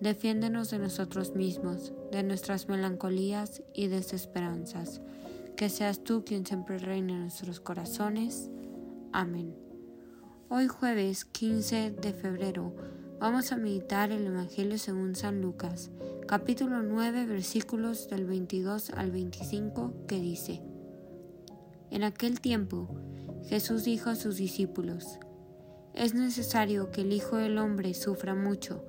Defiéndenos de nosotros mismos, de nuestras melancolías y desesperanzas. Que seas tú quien siempre reine en nuestros corazones. Amén. Hoy jueves 15 de febrero vamos a meditar el Evangelio según San Lucas, capítulo 9, versículos del 22 al 25, que dice, En aquel tiempo Jesús dijo a sus discípulos, Es necesario que el Hijo del Hombre sufra mucho,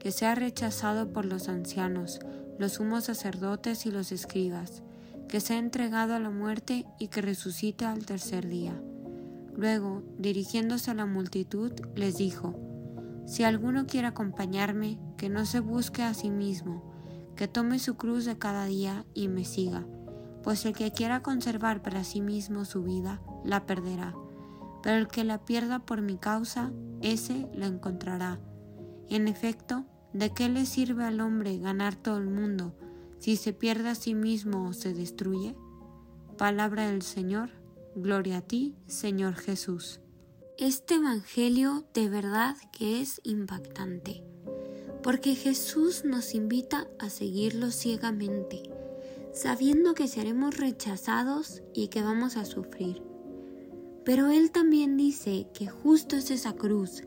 que sea rechazado por los ancianos, los sumos sacerdotes y los escribas, que sea entregado a la muerte y que resucite al tercer día. Luego, dirigiéndose a la multitud, les dijo, Si alguno quiere acompañarme, que no se busque a sí mismo, que tome su cruz de cada día y me siga, pues el que quiera conservar para sí mismo su vida, la perderá, pero el que la pierda por mi causa, ese la encontrará. En efecto, ¿de qué le sirve al hombre ganar todo el mundo si se pierde a sí mismo o se destruye? Palabra del Señor, gloria a ti, Señor Jesús. Este Evangelio de verdad que es impactante, porque Jesús nos invita a seguirlo ciegamente, sabiendo que seremos rechazados y que vamos a sufrir. Pero Él también dice que justo es esa cruz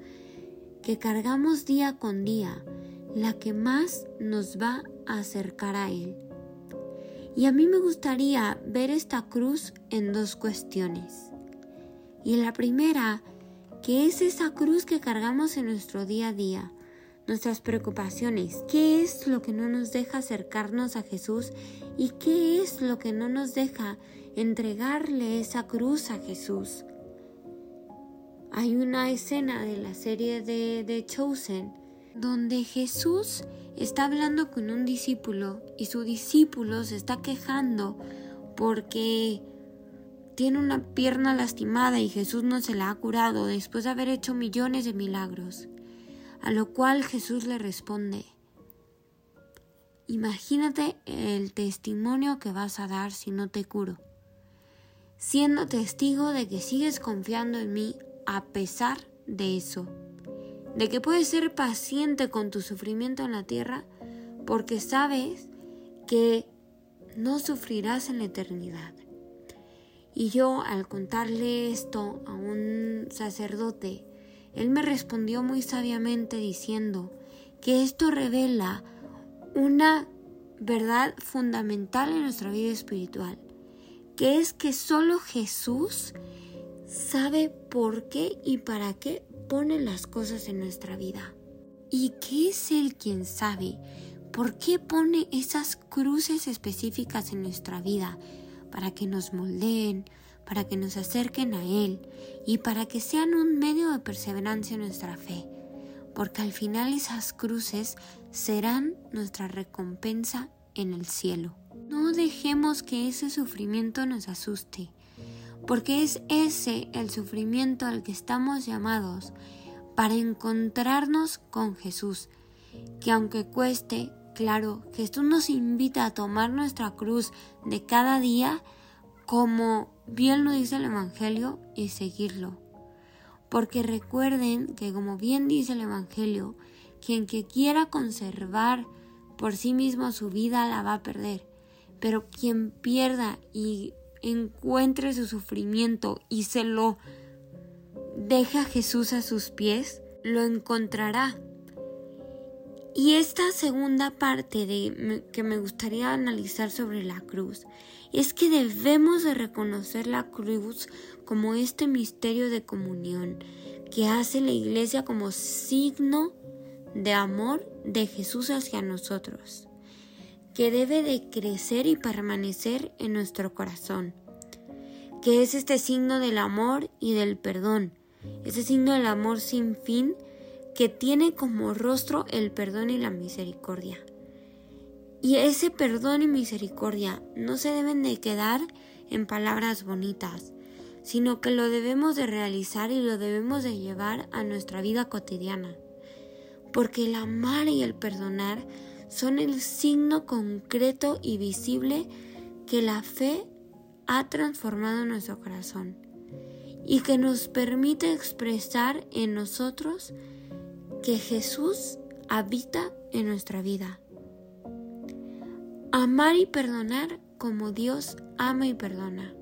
que cargamos día con día, la que más nos va a acercar a Él. Y a mí me gustaría ver esta cruz en dos cuestiones. Y la primera, que es esa cruz que cargamos en nuestro día a día, nuestras preocupaciones, qué es lo que no nos deja acercarnos a Jesús y qué es lo que no nos deja entregarle esa cruz a Jesús. Hay una escena de la serie de, The Chosen donde Jesús está hablando con un discípulo y su discípulo se está quejando porque tiene una pierna lastimada y Jesús no se la ha curado después de haber hecho millones de milagros. A lo cual Jesús le responde, imagínate el testimonio que vas a dar si no te curo, siendo testigo de que sigues confiando en mí a pesar de eso, de que puedes ser paciente con tu sufrimiento en la tierra porque sabes que no sufrirás en la eternidad. Y yo al contarle esto a un sacerdote, él me respondió muy sabiamente diciendo que esto revela una verdad fundamental en nuestra vida espiritual, que es que solo Jesús sabe por qué y para qué pone las cosas en nuestra vida. ¿Y qué es Él quien sabe por qué pone esas cruces específicas en nuestra vida? Para que nos moldeen, para que nos acerquen a Él y para que sean un medio de perseverancia en nuestra fe. Porque al final esas cruces serán nuestra recompensa en el cielo. No dejemos que ese sufrimiento nos asuste porque es ese el sufrimiento al que estamos llamados para encontrarnos con Jesús, que aunque cueste, claro, Jesús nos invita a tomar nuestra cruz de cada día, como bien lo dice el Evangelio, y seguirlo. Porque recuerden que como bien dice el Evangelio, quien que quiera conservar por sí mismo su vida la va a perder, pero quien pierda y encuentre su sufrimiento y se lo deja Jesús a sus pies, lo encontrará. Y esta segunda parte de, que me gustaría analizar sobre la cruz es que debemos de reconocer la cruz como este misterio de comunión que hace la iglesia como signo de amor de Jesús hacia nosotros que debe de crecer y permanecer en nuestro corazón, que es este signo del amor y del perdón, ese signo del amor sin fin que tiene como rostro el perdón y la misericordia. Y ese perdón y misericordia no se deben de quedar en palabras bonitas, sino que lo debemos de realizar y lo debemos de llevar a nuestra vida cotidiana. Porque el amar y el perdonar son el signo concreto y visible que la fe ha transformado nuestro corazón y que nos permite expresar en nosotros que Jesús habita en nuestra vida. Amar y perdonar como Dios ama y perdona.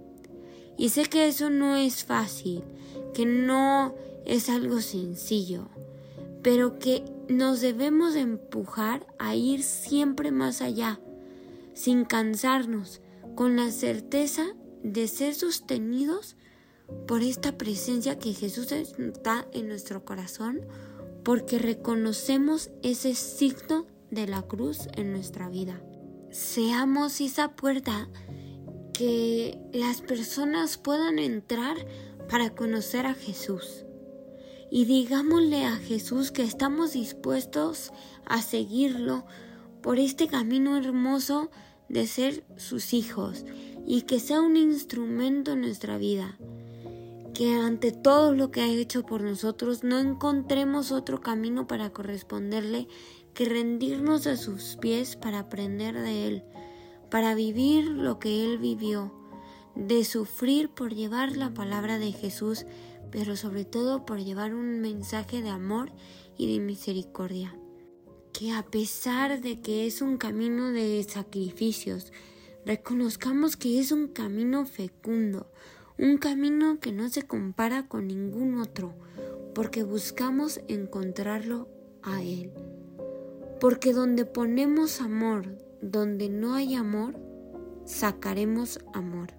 Y sé que eso no es fácil, que no es algo sencillo, pero que nos debemos empujar a ir siempre más allá, sin cansarnos, con la certeza de ser sostenidos por esta presencia que Jesús está en nuestro corazón, porque reconocemos ese signo de la cruz en nuestra vida. Seamos esa puerta que las personas puedan entrar para conocer a Jesús. Y digámosle a Jesús que estamos dispuestos a seguirlo por este camino hermoso de ser sus hijos y que sea un instrumento en nuestra vida. Que ante todo lo que ha hecho por nosotros no encontremos otro camino para corresponderle que rendirnos a sus pies para aprender de Él, para vivir lo que Él vivió, de sufrir por llevar la palabra de Jesús, pero sobre todo por llevar un mensaje de amor y de misericordia. Que a pesar de que es un camino de sacrificios, reconozcamos que es un camino fecundo, un camino que no se compara con ningún otro, porque buscamos encontrarlo a Él. Porque donde ponemos amor, donde no hay amor, sacaremos amor.